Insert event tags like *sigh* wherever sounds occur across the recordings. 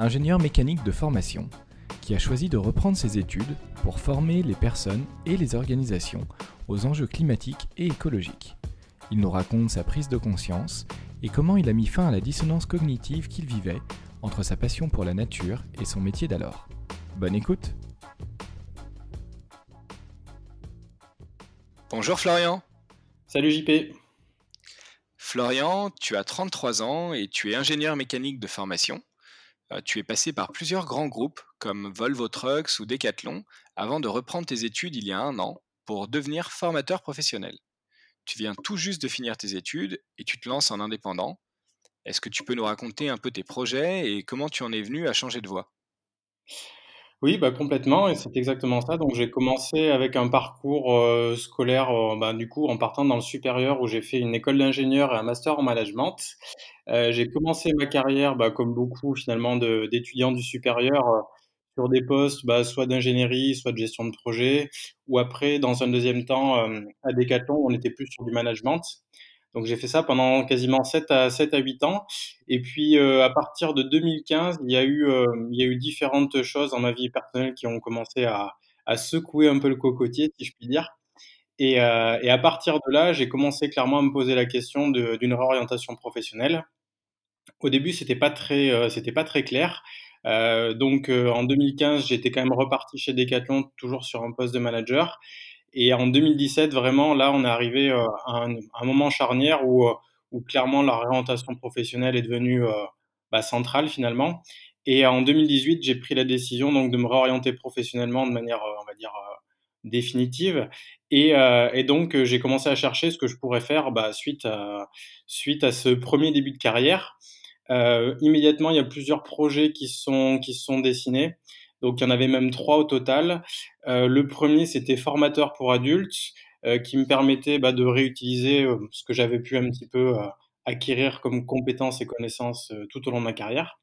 ingénieur mécanique de formation, qui a choisi de reprendre ses études pour former les personnes et les organisations aux enjeux climatiques et écologiques. Il nous raconte sa prise de conscience et comment il a mis fin à la dissonance cognitive qu'il vivait entre sa passion pour la nature et son métier d'alors. Bonne écoute Bonjour Florian Salut JP Florian, tu as 33 ans et tu es ingénieur mécanique de formation. Euh, tu es passé par plusieurs grands groupes comme Volvo Trucks ou Decathlon avant de reprendre tes études il y a un an pour devenir formateur professionnel. Tu viens tout juste de finir tes études et tu te lances en indépendant. Est-ce que tu peux nous raconter un peu tes projets et comment tu en es venu à changer de voie? Oui, bah, complètement et c'est exactement ça. Donc j'ai commencé avec un parcours, euh, scolaire, euh, bah, du coup, en partant dans le supérieur où j'ai fait une école d'ingénieur et un master en management. Euh, j'ai commencé ma carrière, bah, comme beaucoup finalement d'étudiants du supérieur, sur des postes, bah, soit d'ingénierie, soit de gestion de projet ou après dans un deuxième temps, à Decathlon, on était plus sur du management. Donc j'ai fait ça pendant quasiment 7 à 7 à 8 ans. Et puis euh, à partir de 2015, il y a eu euh, il y a eu différentes choses dans ma vie personnelle qui ont commencé à, à secouer un peu le cocotier, si je puis dire. Et, euh, et à partir de là, j'ai commencé clairement à me poser la question d'une réorientation professionnelle. Au début, c'était pas très pas très clair. Donc en 2015, j'étais quand même reparti chez Decathlon, toujours sur un poste de manager. Et en 2017, vraiment, là, on est arrivé euh, à un, moment charnière où, euh, où clairement la réorientation professionnelle est devenue euh, bah, centrale finalement. Et en 2018, j'ai pris la décision donc de me réorienter professionnellement de manière, on va dire, définitive. Et, donc, j'ai commencé à chercher ce que je pourrais faire bah, suite, à, ce premier début de carrière. Immédiatement, il y a plusieurs projets qui sont, qui sont dessinés. Donc il y en avait même trois au total. Euh, le premier, c'était formateur pour adultes, euh, qui me permettait bah, de réutiliser euh, ce que j'avais pu un petit peu acquérir comme compétences et connaissances tout au long de ma carrière.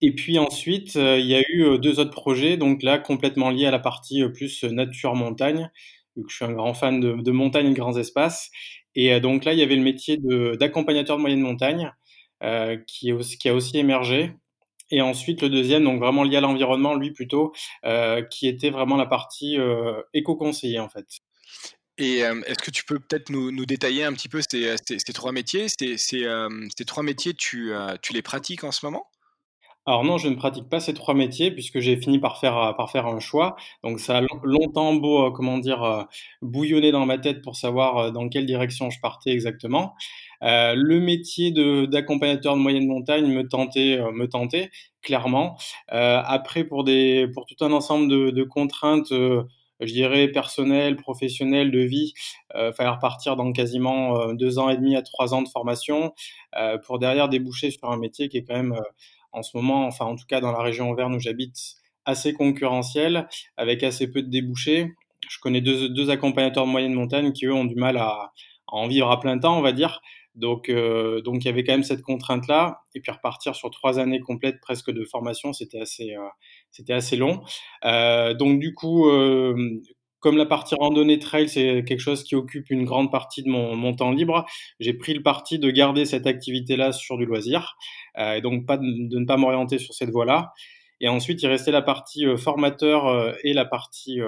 Et puis ensuite, il y a eu deux autres projets, donc là complètement liés à la partie plus nature-montagne, vu que je suis un grand fan de, montagne et de grands espaces. Et donc là, il y avait le métier d'accompagnateur de, moyenne montagne, qui a aussi émergé et ensuite, le deuxième, donc vraiment lié à l'environnement, lui plutôt, euh, qui était vraiment la partie euh, éco-conseiller en fait. Et euh, est-ce que tu peux peut-être nous, nous, détailler un petit peu ces, ces, ces trois métiers? Ces, ces, trois métiers, tu, tu les pratiques en ce moment? Alors non, je ne pratique pas ces trois métiers puisque j'ai fini par faire par faire un choix. Donc ça a longtemps beau comment dire bouillonner dans ma tête pour savoir dans quelle direction je partais exactement. Euh, le métier d'accompagnateur de, moyenne montagne me tentait, euh, me tentait clairement. Euh, après, pour des, pour tout un ensemble de, contraintes, je dirais personnelles, professionnelles, de vie, euh, fallait repartir dans quasiment deux ans et demi à trois ans de formation pour derrière déboucher sur un métier qui est quand même en ce moment, enfin en tout cas dans la région Auvergne où j'habite, assez concurrentiel, avec assez peu de débouchés. Je connais deux, accompagnateurs de moyenne montagne qui eux ont du mal à en vivre à plein temps, on va dire. Donc, euh, donc il y avait quand même cette contrainte-là. Et puis repartir sur trois années complètes presque de formation, c'était assez, euh, c'était assez long. Euh, donc du coup, comme la partie randonnée trail, c'est quelque chose qui occupe une grande partie de mon, temps libre, j'ai pris le parti de garder cette activité-là sur du loisir, et donc pas de, ne pas m'orienter sur cette voie-là. Et ensuite, il restait la partie formateur et la partie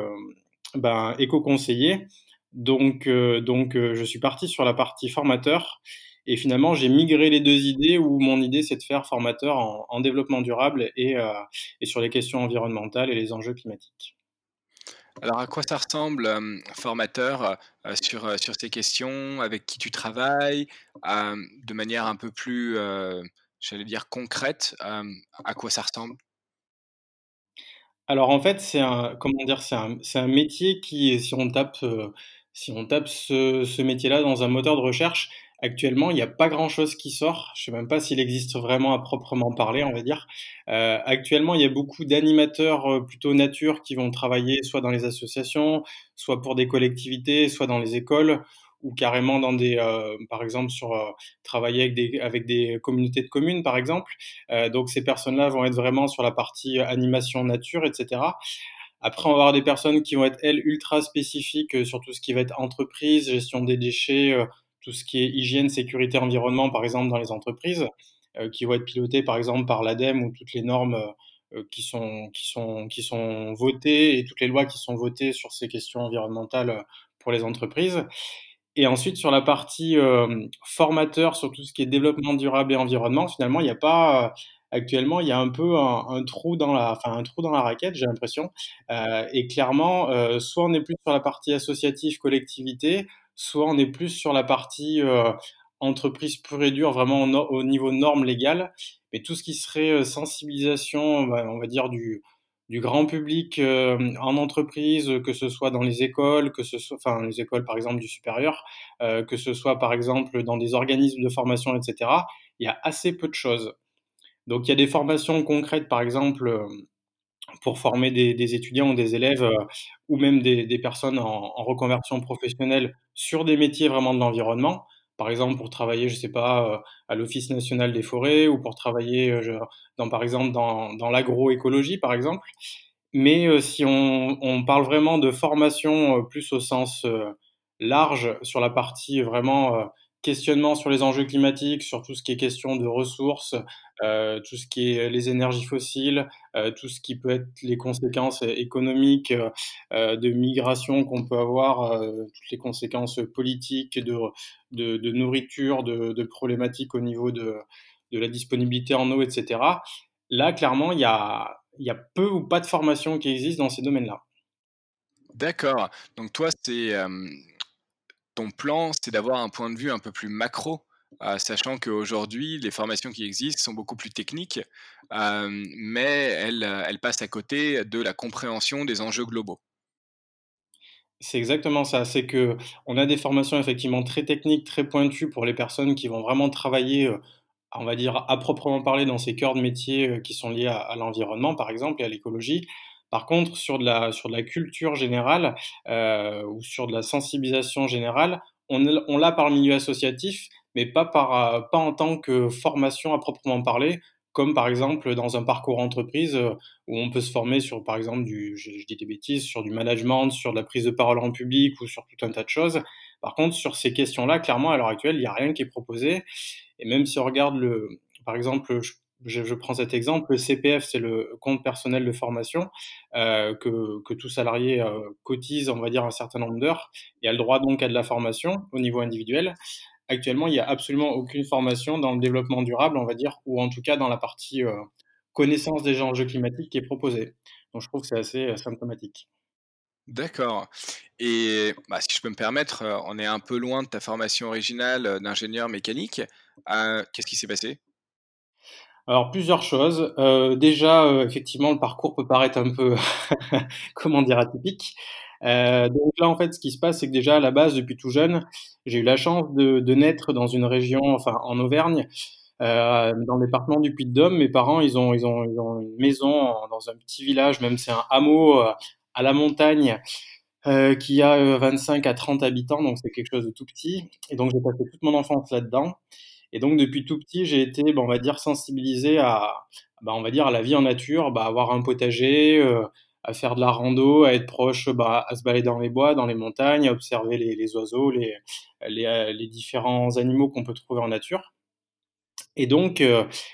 ben, éco-conseiller. Donc, donc je suis parti sur la partie formateur et finalement j'ai migré les deux idées où mon idée c'est de faire formateur en, en développement durable et, euh, et, sur les questions environnementales et les enjeux climatiques. Alors à quoi ça ressemble euh, formateur euh, sur, sur ces questions, avec qui tu travailles, de manière un peu plus, j'allais dire, concrète, à quoi ça ressemble? Alors en fait, c'est un, comment dire, c'est un, un, métier qui, si on tape si on tape ce, ce métier-là dans un moteur de recherche, Actuellement, il y a pas grand-chose qui sort. Je sais même pas s'il existe vraiment à proprement parler, on va dire. Heu, actuellement, il y a beaucoup d'animateurs, heu, plutôt nature qui vont travailler soit dans les associations, soit pour des collectivités, soit dans les écoles ou carrément dans des, heu, par exemple sur, heu, travailler avec des avec des communautés de communes, par exemple. Donc ces personnes-là vont être vraiment sur la partie animation nature et cetera. Après, on va avoir des personnes qui vont être, elles, ultra spécifiques, sur tout ce qui va être entreprise, gestion des déchets, tout ce qui est hygiène, sécurité, environnement, par exemple, dans les entreprises, heu, qui vont être pilotées, par exemple, par l'ADEME ou toutes les normes, heu, qui sont qui sont qui sont votées et toutes les lois qui sont votées sur ces questions environnementales, pour les entreprises. Et ensuite, sur la partie, formateur, sur tout ce qui est développement durable et environnement, finalement, il y a pas, actuellement, il y a un peu un trou dans la enfin, un trou dans la raquette, j'ai l'impression. Et clairement, soit on est plus sur la partie associative, collectivité, soit on est plus sur la partie, heu, entreprise pure et dure, vraiment au au niveau normes légales. Mais tout ce qui serait, heu, sensibilisation, bah, on va dire du grand public, hem, en entreprise, que ce soit dans les écoles, que ce soit enfin, les écoles, par exemple, du supérieur, que ce soit, par exemple, dans des organismes de formation et cetera, il y a assez peu de choses. Donc il y a des formations concrètes, par exemple, pour former des étudiants ou des élèves, heu, ou même des personnes en reconversion professionnelle sur des métiers vraiment de l'environnement. Par exemple, pour travailler, je sais pas, heu, à l'Office national des forêts ou pour travailler, je dans par exemple, dans l'agroécologie, par exemple. Mais, heu, si on parle vraiment de formation, plus au sens, large, sur la partie vraiment, questionnement sur les enjeux climatiques, sur tout ce qui est question de ressources, heu, tout ce qui est les énergies fossiles, heu, tout ce qui peut être les conséquences économiques, heu, de migration qu'on peut avoir, toutes les conséquences politiques de de nourriture, de de problématiques au niveau de de la disponibilité en eau et cetera. Là, clairement, il y a y a peu ou pas de formation qui existent dans ces domaines-là. D'accord, donc toi, c'est, plan, c'est d'avoir un point de vue un peu plus macro, heu, sachant qu'aujourd'hui, les formations qui existent sont beaucoup plus techniques, hem, mais elles, heu, elles passent à côté de la compréhension des enjeux globaux. C'est exactement ça. C'est qu'on a des formations effectivement très techniques, très pointues pour les personnes qui vont vraiment travailler, on va dire à proprement parler dans ces cœurs de métier, qui sont liés à à l'environnement par exemple et à l'écologie. Par contre, sur de la culture générale, heu, ou sur de la sensibilisation générale, on l'a par milieu associatif, mais pas par, heu, pas en tant que formation à proprement parler, comme par exemple dans un parcours entreprise, heu, où on peut se former sur par exemple du je dis des bêtises, sur du management, sur de la prise de parole en public ou sur tout un tas de choses. Par contre, sur ces questions-là, clairement, à l'heure actuelle, il y a rien qui est proposé et même si on regarde le par exemple, je prends cet exemple, le CPF, c'est le compte personnel de formation, heu, que tout salarié, heu, cotise, on va dire, un certain nombre d'heures et a le droit donc à de la formation au niveau individuel. Actuellement, il y a absolument aucune formation dans le développement durable, on va dire, ou en tout cas dans la partie, heu, connaissance des enjeux climatiques qui est proposée. Donc je trouve que c'est assez, symptomatique. D'accord et bah, si je peux me permettre, on est un peu loin de ta formation originale, d'ingénieur mécanique. Qu'est-ce qui s'est passé? Alors plusieurs choses, heu, déjà, heu, effectivement, le parcours peut paraître un peu, *laughs* comment dire? Atypique. Heu, donc là, en fait, ce qui se passe, c'est que déjà à la base, depuis tout jeune, j'ai eu la chance de naître dans une région, enfin en Auvergne, dans le département du Puy-de-Dôme. Mes parents, ils ont ils ont ils ont une maison dans un petit village, même c'est un hameau, à la montagne, qui a, heu, 25 à 30 habitants, donc c'est quelque chose de tout petit et donc j'ai passé toute mon enfance là-dedans et donc depuis tout petit, j'ai été, bah, on va dire sensibilisé à, bah, on va dire à la vie en nature, bah, avoir un potager, heu, à faire de la rando, à être proche, bah, à se balader dans les bois, dans les montagnes, à observer les oiseaux, les les, différents animaux qu'on peut trouver en nature. Et donc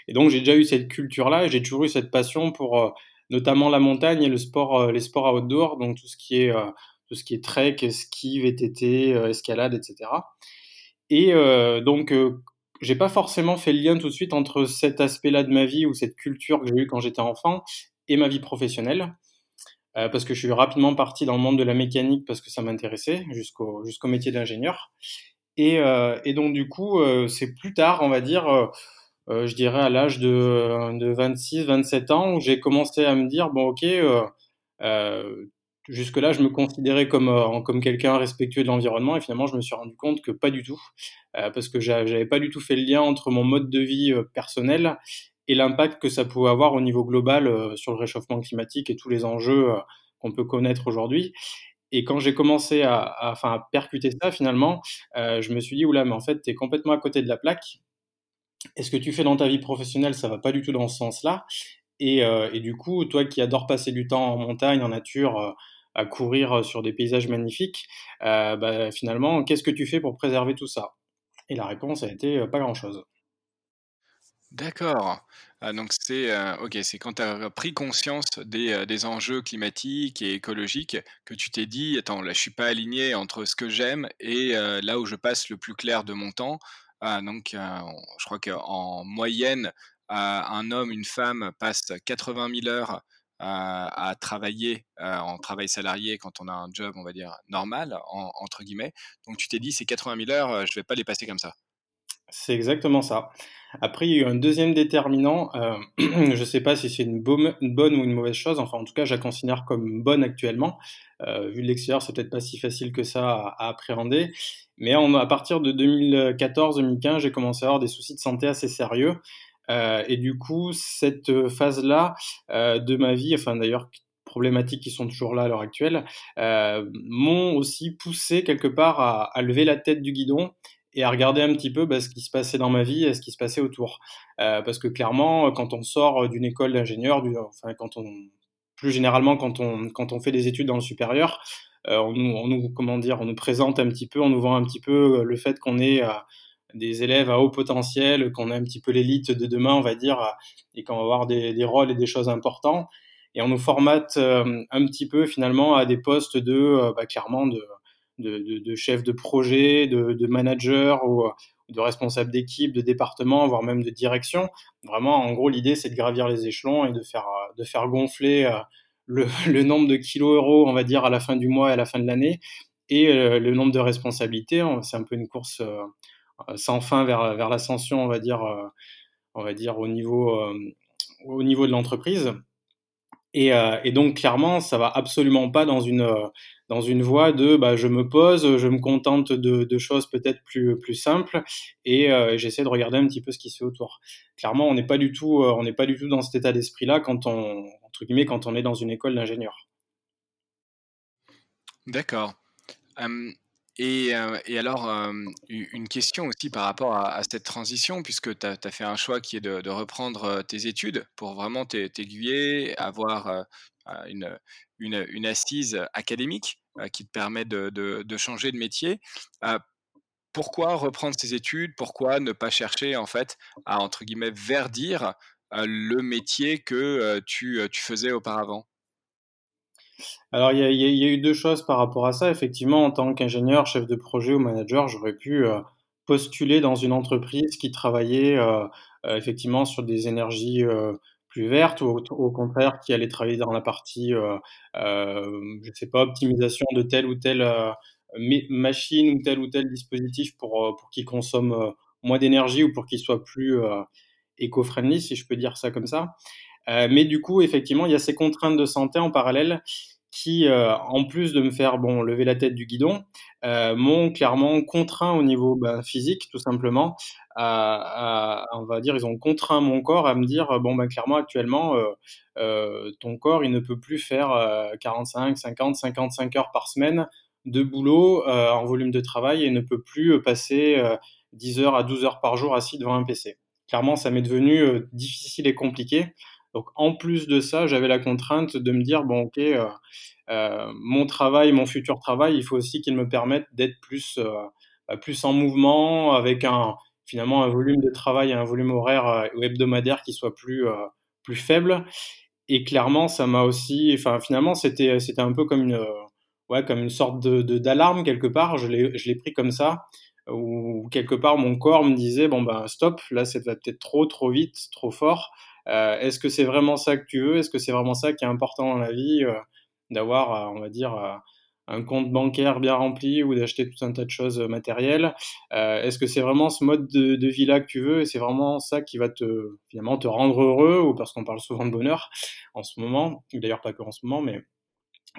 donc j'ai déjà eu cette culture-là j'ai toujours eu cette passion pour, notamment la montagne et le sport, les sports outdoor, donc tout ce qui est, tout ce qui est trek, ski, VTT, escalade et cetera. Et donc j'ai pas forcément fait le lien tout de suite entre cet aspect-là de ma vie ou cette culture que j'ai eue quand j'étais enfant et ma vie professionnelle, heu, parce que je suis rapidement parti dans le monde de la mécanique parce que ça m'intéressait jusqu'au jusqu'au métier d'ingénieur. Et et donc du coup, heu, c'est plus tard, on va dire, je dirais à l'âge de de 26-27 ans où j'ai commencé à me dire: «Bon OK, jusque-là, je me considérais comme, euh, comme quelqu'un respectueux de l'environnement et finalement, je me suis rendu compte que pas du tout, euh, parce que j'avais pas du tout fait le lien entre mon mode de vie euh, personnel et l'impact que ça pouvait avoir au niveau global sur le réchauffement climatique et tous les enjeux qu'on peut connaître aujourd'hui. Et quand j'ai commencé à, enfin, percuter ça, finalement, je me suis dit, oula, mais en fait, tu es complètement à côté de la plaque. Et ce que tu fais dans ta vie professionnelle, ça va pas du tout dans ce sens-là? Et, et, du coup, toi qui adores passer du temps en montagne, en nature, à courir sur des paysages magnifiques, euh, bah, finalement, qu'est-ce que tu fais pour préserver tout ça? Et la réponse a été euh, pas grand-chose. D'accord. Ah, donc c'est euh, ok, c'est quand tu as pris conscience des, des, enjeux climatiques et écologiques que tu t'es dit, attends, là je suis pas aligné entre ce que j'aime et là où je passe le plus clair de mon temps. Ah, donc je crois qu'en moyenne, un homme, une femme passe 80 000 heures à, travailler en travail salarié quand on a un job, on va dire, normal, entre guillemets. Donc tu t'es dit, ces 80 000 heures, je vais pas les passer comme ça. C'est exactement ça. Après, il y a eu un deuxième déterminant. *clears throat* je ne sais pas si c'est une, bonne ou une mauvaise chose. Enfin, en tout cas, je la considère comme bonne actuellement. vu de l'extérieur, c'est peut-être pas si facile que ça à, appréhender. Mais à partir de 2014-2015, j'ai commencé à avoir des soucis de santé assez sérieux. Euh, et du coup, cette phase-là euh, de ma vie, enfin d'ailleurs problématiques qui sont toujours là à l'heure actuelle, euh, m'ont aussi poussé quelque part à, lever la tête du guidon et à regarder un petit peu bah, ce qui se passait dans ma vie et ce qui se passait autour. Euh, parce que clairement, quand on sort d'une école d'ingénieur, enfin quand on, plus généralement quand on, quand on fait des études dans le supérieur, euh, on, nous, comment dire, on nous présente un petit peu, on nous vend un petit peu le fait qu'on est des élèves à haut potentiel, qu'on a un petit peu l'élite de demain, on va dire, et qu'on va avoir des, rôles et des choses importants. Et on nous formate euh, un petit peu finalement à des postes de, euh, bah, clairement, de, chef de projet, de, manager ou de responsable d'équipe, de département, voire même de direction. Vraiment, en gros, l'idée, c'est de gravir les échelons et de faire, de faire gonfler euh, le, *laughs* le, nombre de kilos euros, on va dire, à la fin du mois et à la fin de l'année, et le nombre de responsabilités. C'est un peu une course euh, sans fin vers, vers l'ascension, on va dire, euh, on va dire au niveau, euh, au niveau de l'entreprise. Et, donc clairement, ça va absolument pas dans une dans une voie de bah, je me pose, je me contente de, choses peut-être plus plus simples et j'essaie de regarder un petit peu ce qui se fait autour. Clairement, on n'est pas du tout pas du tout dans cet état d'esprit-là quand on entre guillemets quand on est dans une école d'ingénieur. D'accord. Et, alors, une question aussi par rapport à, cette transition, puisque tu as, fait un choix qui est de, reprendre tes études pour vraiment t'aiguiller, avoir une, assise académique qui te permet de, changer de métier. pourquoi reprendre ces études? Pourquoi ne pas chercher en fait à entre guillemets verdir le métier que tu, tu faisais auparavant? Alors, il y a, eu deux choses par rapport à ça. Effectivement, en tant qu'ingénieur, chef de projet ou manager, j'aurais pu euh, postuler dans une entreprise qui travaillait euh, euh, effectivement sur des énergies plus vertes ou au, contraire qui allait travailler dans la partie, je sais pas, optimisation de telle ou telle machine ou tel ou tel dispositif pour, pour qu'il consomme moins d'énergie ou pour qu'il soit plus éco-friendly, si je peux dire ça comme ça. Euh, mais du coup, effectivement, il y a ces contraintes de santé en parallèle qui, euh, en plus de me faire bon lever la tête du guidon, euh, m'ont clairement contraint au niveau ben, physique, tout simplement. À, on va dire, ils ont contraint mon corps à me dire bon ben clairement actuellement, ton corps il ne peut plus faire 45, 50, 55 heures par semaine de boulot en volume de travail et ne peut plus passer 10 heures à 12 heures par jour assis devant un PC. Clairement, ça m'est devenu difficile et compliqué. Donc en plus de ça, j'avais la contrainte de me dire bon ok, euh, euh, mon travail, mon futur travail, il faut aussi qu'il me permette d'être plus euh, bah, plus en mouvement, avec un finalement un volume de travail, un volume horaire ou hebdomadaire qui soit plus plus faible. Et clairement, ça m'a aussi, enfin finalement, c'était un peu comme une ouais comme une sorte de d'alarme quelque part. Je l'ai je l'ai pris comme ça où quelque part mon corps me disait bon ben stop, là ça va peut-être trop trop vite, trop fort. Euh, est-ce que c'est vraiment ça que tu veux? Est-ce que c'est vraiment ça qui est important dans la vie euh, D'avoir, euh, on va dire, un compte bancaire bien rempli ou d'acheter tout un tas de choses matérielles? Est-ce que c'est vraiment ce mode de, vie-là que tu veux et c'est vraiment ça qui va te finalement te rendre heureux ou parce qu'on parle souvent de bonheur en ce moment, d'ailleurs pas que en ce moment, mais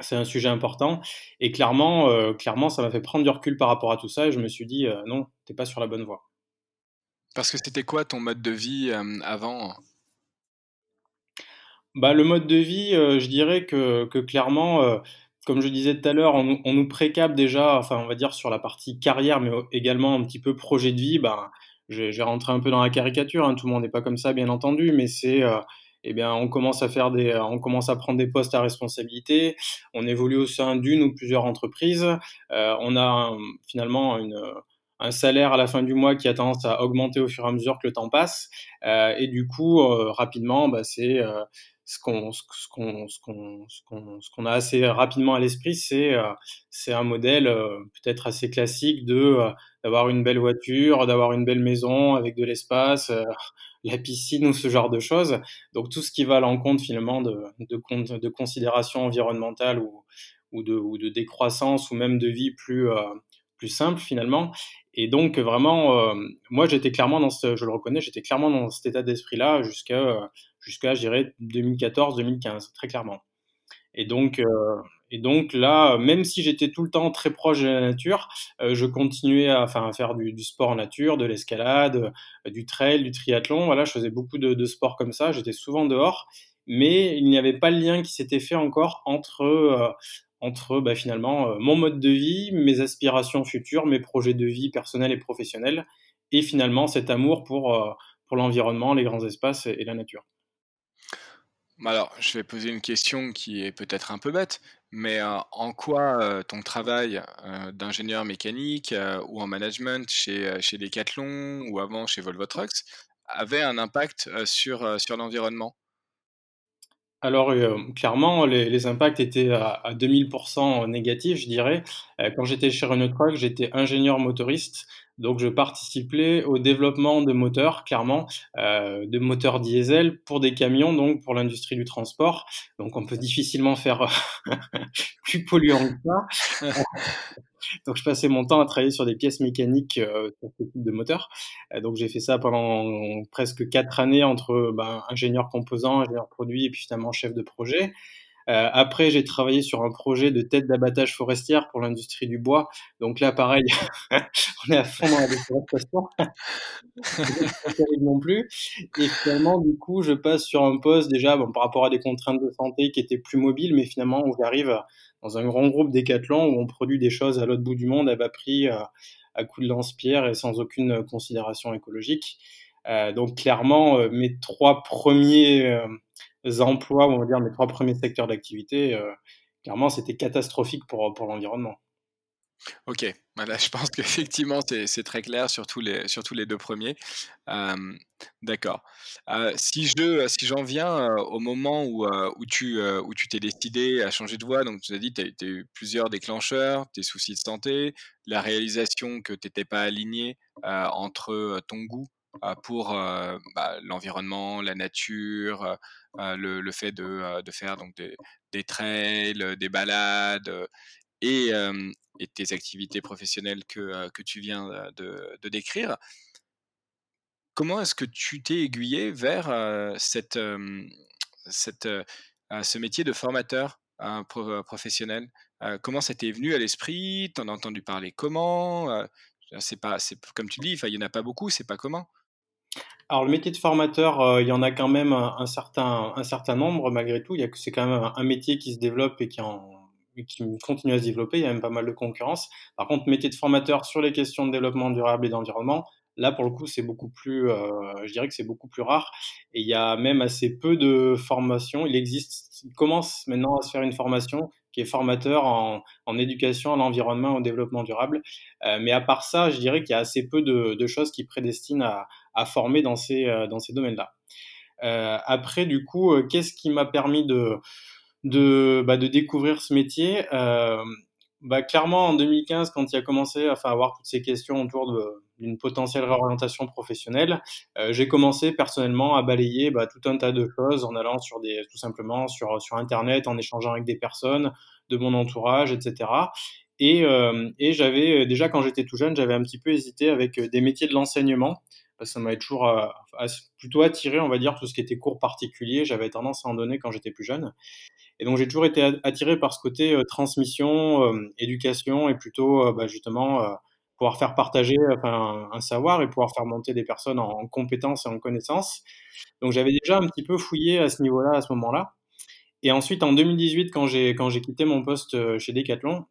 c'est un sujet important et clairement, clairement ça m'a fait prendre du recul par rapport à tout ça et je me suis dit: «Heu, non, tu es pas sur la bonne voie». Parce que c'était quoi ton mode de vie, avant? Bah, le mode de vie, heu, je dirais que que clairement, heu, comme je disais tout à l'heure, on nous on nous précap déjà, enfin, on va dire sur la partie carrière, mais également un petit peu projet de vie. Ben, je un peu dans la caricature, hein, tout le monde n'est pas comme ça, bien entendu, mais c'est, heu, et bien, on commence à faire des, on commence à prendre des postes à responsabilité, on évolue au sein d'une ou plusieurs entreprises, on a finalement un salaire à la fin du mois qui a tendance à augmenter au fur et à mesure que le temps passe, et du coup, rapidement, bah, c'est, ce qu'on ce qu'on ce qu'on ce qu'on a assez rapidement à l'esprit, c'est, heu, c'est un modèle, heu, peut-être assez classique de, heu, d'avoir une belle voiture, d'avoir une belle maison avec de l'espace, la piscine ou ce genre de choses. Donc tout ce qui va à l'encontre finalement de de de considérations environnementales ou ou de ou de décroissance ou même de vie plus, plus simple finalement et donc vraiment, moi j'étais clairement dans ce je le reconnais, j'étais clairement dans cet état d'esprit-là jusqu'à, heu, jusqu'à je dirais 2014-2015, très clairement et donc heu et donc là, même si j'étais tout le temps très proche de la nature, heu, je continuais à faire du sport en nature, de l'escalade, heu, du trail, du triathlon. Voilà, je faisais beaucoup de sports comme ça, j'étais souvent dehors, mais il n'y avait pas le lien qui s'était fait encore entre, entre, bah, finalement, mon mode de vie, mes aspirations futures, mes projets de vie personnels et professionnels et finalement cet amour pour, l'environnement, les grands espaces et la nature. Alors, je vais poser une question qui est peut-être un peu bête, mais, heu, en quoi, heu, ton travail, heu, d'ingénieur mécanique, ou en management chez, chez Decathlon ou avant chez Volvo Trucks avait un impact, sur, l'environnement? Alors, clairement, les impacts étaient à à 2000% négatifs, je dirais. Quand j'étais chez Renault Trucks, j'étais ingénieur motoriste, donc je participais au développement de moteurs, clairement, heu, de moteurs diesel pour des camions, donc pour l'industrie du transport. Donc on peut difficilement faire *laughs* plus polluant que ça. *laughs* Donc je passais mon temps à travailler sur des pièces mécaniques, pour ce type de moteur. Heu, donc j'ai fait ça pendant presque 4 années entre, ben, ingénieur composant, ingénieur produit et puis finalement chef de projet. Heu, après j'ai travaillé sur un projet de tête d'abattage forestière pour l'industrie du bois. Donc là pareil, *laughs* on est à fond dans la déforestation. *laughs* Non plus et finalement du coup je passe sur un poste déjà, bon par rapport à des contraintes de santé qui étaient plus mobiles, mais finalement où j'arrive dans un grand groupe Decathlon où on produit des choses à l'autre bout du monde à bas prix, heu, à coups de lance-pierre et sans aucune considération écologique. Heu, donc clairement, heu, mes 3 premiers emplois, on va dire mes 3 premiers secteurs d'activité, heu, clairement c'était catastrophique pour, pour l'environnement. OK, voilà, je pense *laughs* qu'effectivement, c'est très clair, surtout les les 2 premiers. Hem, d'accord. Heu, si je si j'en viens, heu, au moment où, heu, où tu, où t'es décidé à changer de voie, donc tu as dit, tu as eu plusieurs déclencheurs, tes soucis de santé, la réalisation que tu étais pas aligné, entre, ton goût, pour, heu, bah, l'environnement, la nature, heu, le fait de, faire donc des trails, des balades, et et tes activités professionnelles que, tu viens, de décrire. Comment est-ce que tu t'es aiguillé vers, cette, ce métier de formateur, hein, professionnel? Comment ça t'est venu à l'esprit? Tu en as entendu parler comment? C'est pas c'est comme tu dis, il y en a pas beaucoup, c'est pas commun. Alors le métier de formateur, heu, il y en a quand même un certain un certain nombre malgré tout. Il y a c'est quand même un métier qui se développe et qui en qui continue à se développer. Il y a même pas mal de concurrence. Par contre, métier de formateur sur les questions de développement durable et d'environnement, là pour le coup, c'est beaucoup plus, heu, je dirais que c'est beaucoup plus rare et il y a même assez peu de formations. Il existe il commence maintenant à se faire une formation qui est formateur en éducation à l'environnement, au développement durable. Heu, mais à part ça, je dirais qu'il y a assez peu de choses qui prédestinent à former dans ces, euh, domaines-là. Euh, après, du coup, euh, qu'est-ce qui m'a permis de, bah, découvrir ce métier? Euh, bah, Clairement, en 2015, quand il a commencé enfin, à avoir toutes ces questions autour d'une potentielle réorientation professionnelle, euh, j'ai commencé personnellement à balayer bah, tout un tas de choses en allant sur des, tout simplement sur, sur Internet, en échangeant avec des personnes de mon entourage, etc. Et, euh, et j'avais déjà quand j'étais tout jeune, j'avais un petit peu hésité avec des métiers de l'enseignement ça m'avait toujours euh, plutôt attiré, on va dire, tout ce qui était cours particuliers. J'avais tendance à en donner quand j'étais plus jeune. Et donc j'ai toujours été attiré par ce côté transmission, éducation et plutôt bah, justement pouvoir faire partager un, savoir et pouvoir faire monter des personnes en, en compétences et en connaissances. Donc j'avais déjà un petit peu fouillé à ce niveau-là, à ce moment-là. Et ensuite, en 2018, quand j'ai quand j'ai quitté mon poste chez Decathlon,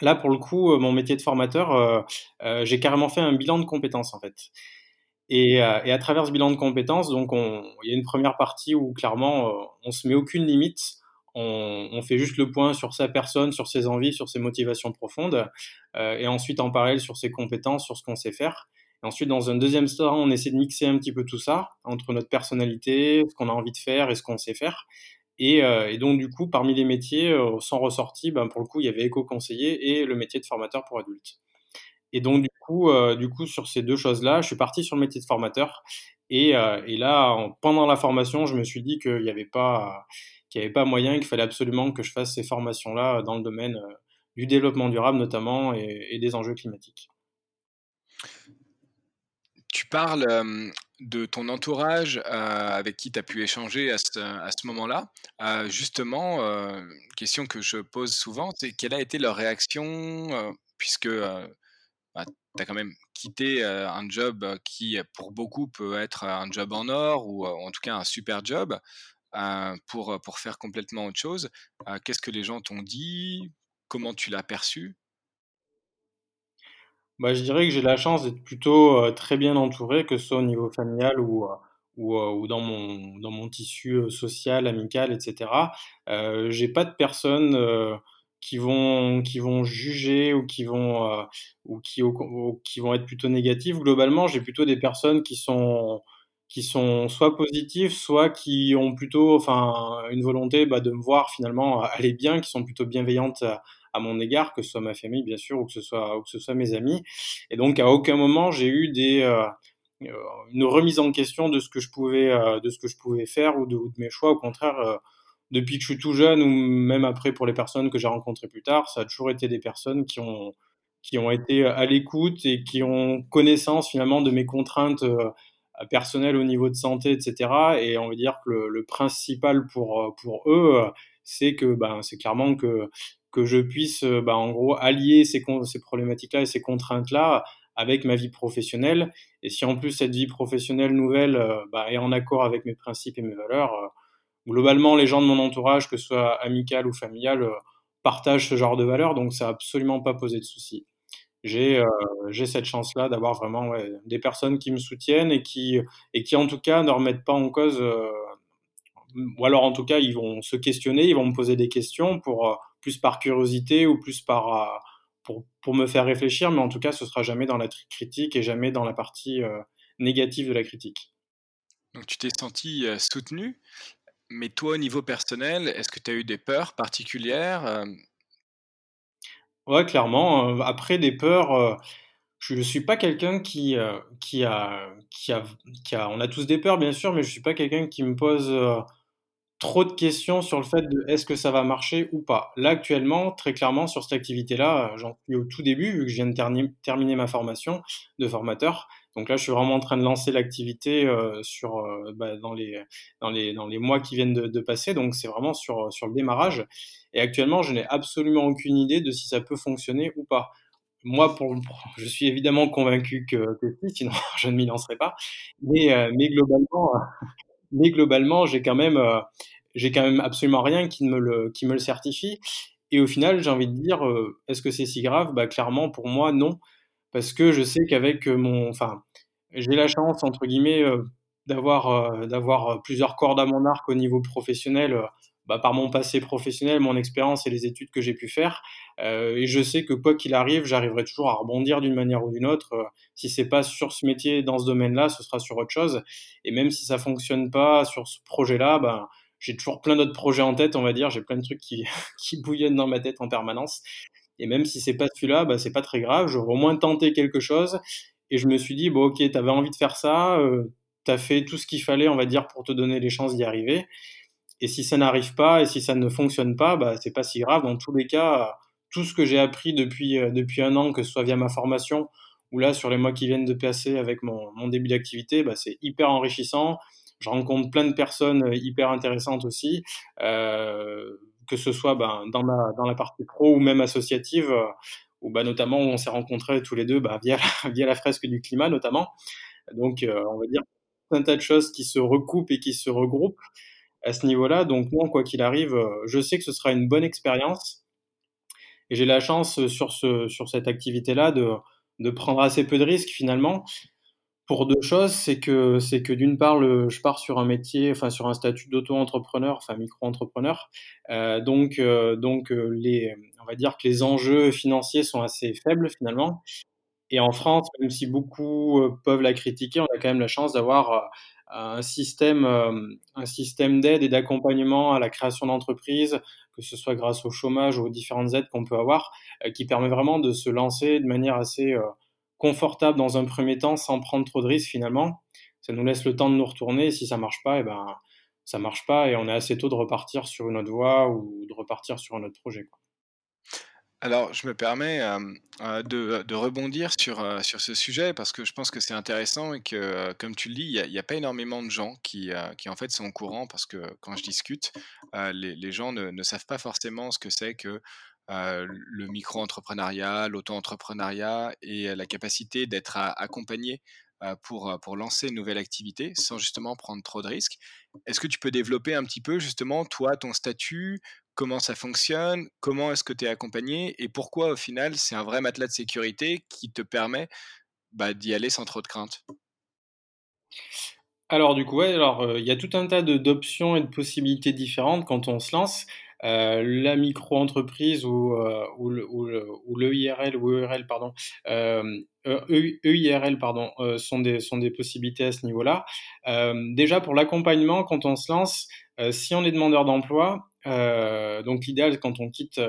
là pour le coup, mon métier de formateur, euh, j'ai carrément fait un bilan de compétences en fait. Et, euh, et, à travers ce bilan de compétences, donc il y a une première partie où clairement euh, on se met aucune limite, on, fait juste le point sur sa personne, sur ses envies, sur ses motivations profondes, euh, et ensuite en parallèle sur ses compétences, sur ce qu'on sait faire. Et ensuite, dans un deuxième temps, on essaie de mixer un petit peu tout ça entre notre personnalité, ce qu'on a envie de faire et ce qu'on sait faire. Et, euh, donc, du coup, parmi les métiers, euh, sont ressortis, ben, pour le coup, il y avait éco-conseiller et le métier de formateur pour adultes. Et donc, du coup, euh, du coup sur ces deux choses-là, je suis parti sur le métier de formateur. Et, là, en, pendant la formation, je me suis dit qu'il n'y avait pas qu'il n'y avait pas moyen, qu'il fallait absolument que je fasse ces formations-là dans le domaine euh, du développement durable notamment et, des enjeux climatiques. Tu parles euh, de ton entourage euh, avec qui tu as pu échanger à ce, à ce moment-là. Euh, justement, question que je pose souvent, c'est quelle a été leur réaction puisque bah, tu as quand même quitté un job qui, pour beaucoup, peut être un job en or ou en tout cas un super job pour, pour faire complètement autre chose. Qu'est-ce que les gens t'ont dit? Comment tu l'as perçu? Bah, je dirais que j'ai la chance d'être plutôt très bien entouré, que ce soit au niveau familial ou, ou, ou dans, mon, dans mon tissu social, amical, etc. Euh, j'ai pas de personnes qui vont qui vont juger ou qui vont euh, ou qui ou, qui vont être plutôt négatives globalement j'ai plutôt des personnes qui sont qui sont soit positives soit qui ont plutôt enfin une volonté bah, de me voir finalement aller bien qui sont plutôt bienveillantes à, mon égard que ce soit ma famille bien sûr ou que ce soit mes amis. Et donc à aucun moment j'ai eu des euh, une remise en question de ce que je pouvais euh, de ce que je pouvais faire ou de, mes choix. Au contraire euh, depuis que je suis tout jeune ou même après pour les personnes que j'ai rencontrées plus tard, ça a toujours été des personnes qui ont, qui ont été à l'écoute et qui ont connaissance finalement de mes contraintes euh, personnelles au niveau de santé, etc. Et on va dire que le, le principal pour, pour eux, c'est que ben, c'est clairement que, que je puisse ben, en gros allier ces, ces problématiques-là et ces contraintes-là avec ma vie professionnelle. Et si en plus cette vie professionnelle nouvelle ben, est en accord avec mes principes et mes valeurs, globalement, les gens de mon entourage, que ce soit amical ou familial, euh, partagent ce genre de valeurs, donc ça n'a absolument pas posé de souci. J'ai euh, cette chance-là d'avoir vraiment des personnes qui me soutiennent et qui, et qui, en tout cas, ne remettent pas en cause, euh, ou alors en tout cas, ils vont se questionner, ils vont me poser des questions pour, euh, plus par curiosité ou plus par, euh, pour, pour me faire réfléchir, mais en tout cas, ce sera jamais dans la critique et jamais dans la partie négative de la critique. Donc tu t'es senti soutenu mais toi, au niveau personnel, est-ce que tu as eu des peurs particulières? Ouais, clairement, après des peurs, je ne suis pas quelqu'un qui, a qui a on a tous des peurs bien sûr, mais je suis pas quelqu'un qui me pose, trop de questions sur le fait de est-ce que ça va marcher ou pas. Là, actuellement, très clairement, sur cette activité-là, j'en suis au tout début, vu que je viens de terminer ma formation de formateur. Donc là, je suis vraiment en train de lancer l'activité euh, sur euh, bah, dans les dans les dans les mois qui viennent de, passer. Donc c'est vraiment sur sur le démarrage. Et actuellement, je n'ai absolument aucune idée de si ça peut fonctionner ou pas. Moi, pour, je suis évidemment convaincu que, que si, sinon *laughs* je ne m'y lancerai pas. Mais euh, mais globalement, *laughs* mais globalement, j'ai quand même euh, j'ai quand même absolument rien qui me le qui me le certifie. Et au final, j'ai envie de dire, euh, est-ce que c'est si grave? Bah clairement, pour moi, non parce que je sais qu'avec mon, enfin, j'ai la chance entre guillemets euh, d'avoir euh, d'avoir euh, plusieurs cordes à mon arc au niveau professionnel, euh, bah, par mon passé professionnel, mon expérience et les études que j'ai pu faire. Euh, et je sais que quoi qu'il arrive, j'arriverai toujours à rebondir d'une manière ou d'une autre. si c'est pas sur ce métier, dans ce domaine-là, ce sera sur autre chose. Et même si ça fonctionne pas sur ce projet-là, ben j'ai toujours plein d'autres projets en tête, on va dire. J'ai plein de trucs qui, *laughs* qui bouillonnent dans ma tête en permanence. Et même si c'est pas celui-là, bah, c'est pas très grave. J'aurais au moins tenté quelque chose. Et je me suis dit, bon, ok, t'avais envie de faire ça, euh, t'as fait tout ce qu'il fallait, on va dire, pour te donner les chances d'y arriver. Et si ça n'arrive pas, et si ça ne fonctionne pas, bah, c'est pas si grave. Dans tous les cas, tout ce que j'ai appris depuis, euh, depuis un an, que ce soit via ma formation, ou là, sur les mois qui viennent de passer avec mon, mon début d'activité, bah, c'est hyper enrichissant. je rencontre plein de personnes hyper intéressantes aussi, que ce soit ben, dans, la partie pro ou même associative, où bah, notamment on s'est rencontrés tous les deux *laughs* bah, via, la fresque du climat notamment. Donc, on va dire un tas de choses qui se recoupent et qui se regroupent à ce niveau-là. Donc moi, quoi qu'il arrive, je sais que ce sera une bonne expérience. Et j'ai la chance sur, ce, sur cette activité-là de prendre assez peu de risques finalement. Pour deux choses, c'est que c'est que d'une part, je pars sur un métier, enfin sur un statut d'auto-entrepreneur, enfin micro-entrepreneur. Euh, donc euh, donc euh, les, on va dire que les enjeux financiers sont assez faibles finalement. Et en France, même si beaucoup peuvent la critiquer, on a quand même la chance d'avoir un système, un système d'aide et d'accompagnement à la création d'entreprises, que ce soit grâce au chômage ou aux différentes aides qu'on peut avoir, qui permet vraiment de se lancer de manière assez confortable dans un premier temps sans prendre trop de risques finalement. Ça nous laisse le temps de nous retourner. Et si ça marche pas, et eh ben ça marche pas et on est assez tôt de repartir sur une autre voie ou de repartir sur un autre projet. Alors, je me permets de, rebondir sur, sur ce sujet parce que je pense que c'est intéressant et que, comme tu le dis, il n'y a, pas énormément de gens qui, qui, en fait sont au courant parce que quand je discute, les, gens ne, savent pas forcément ce que c'est que le micro-entrepreneuriat, l'auto-entrepreneuriat et la capacité d'être accompagné pour, pour lancer une nouvelle activité sans justement prendre trop de risques. Est-ce que tu peux développer un petit peu justement toi, ton statut, comment ça fonctionne, comment est-ce que tu es accompagné? Et pourquoi au final c'est un vrai matelas de sécurité qui te permet bah, d'y aller sans trop de crainte? Alors du coup, alors il y a tout un tas d'options et de possibilités différentes quand on se lance. Euh, la micro-entreprise ou, euh, le, ou, ou l'EIRL EURL, pardon, euh, EIRL, e pardon, sont, des, sont des possibilités à ce niveau-là. déjà, pour l'accompagnement, quand on se lance, si on est demandeur d'emploi, euh, donc l'idéal quand on quitte,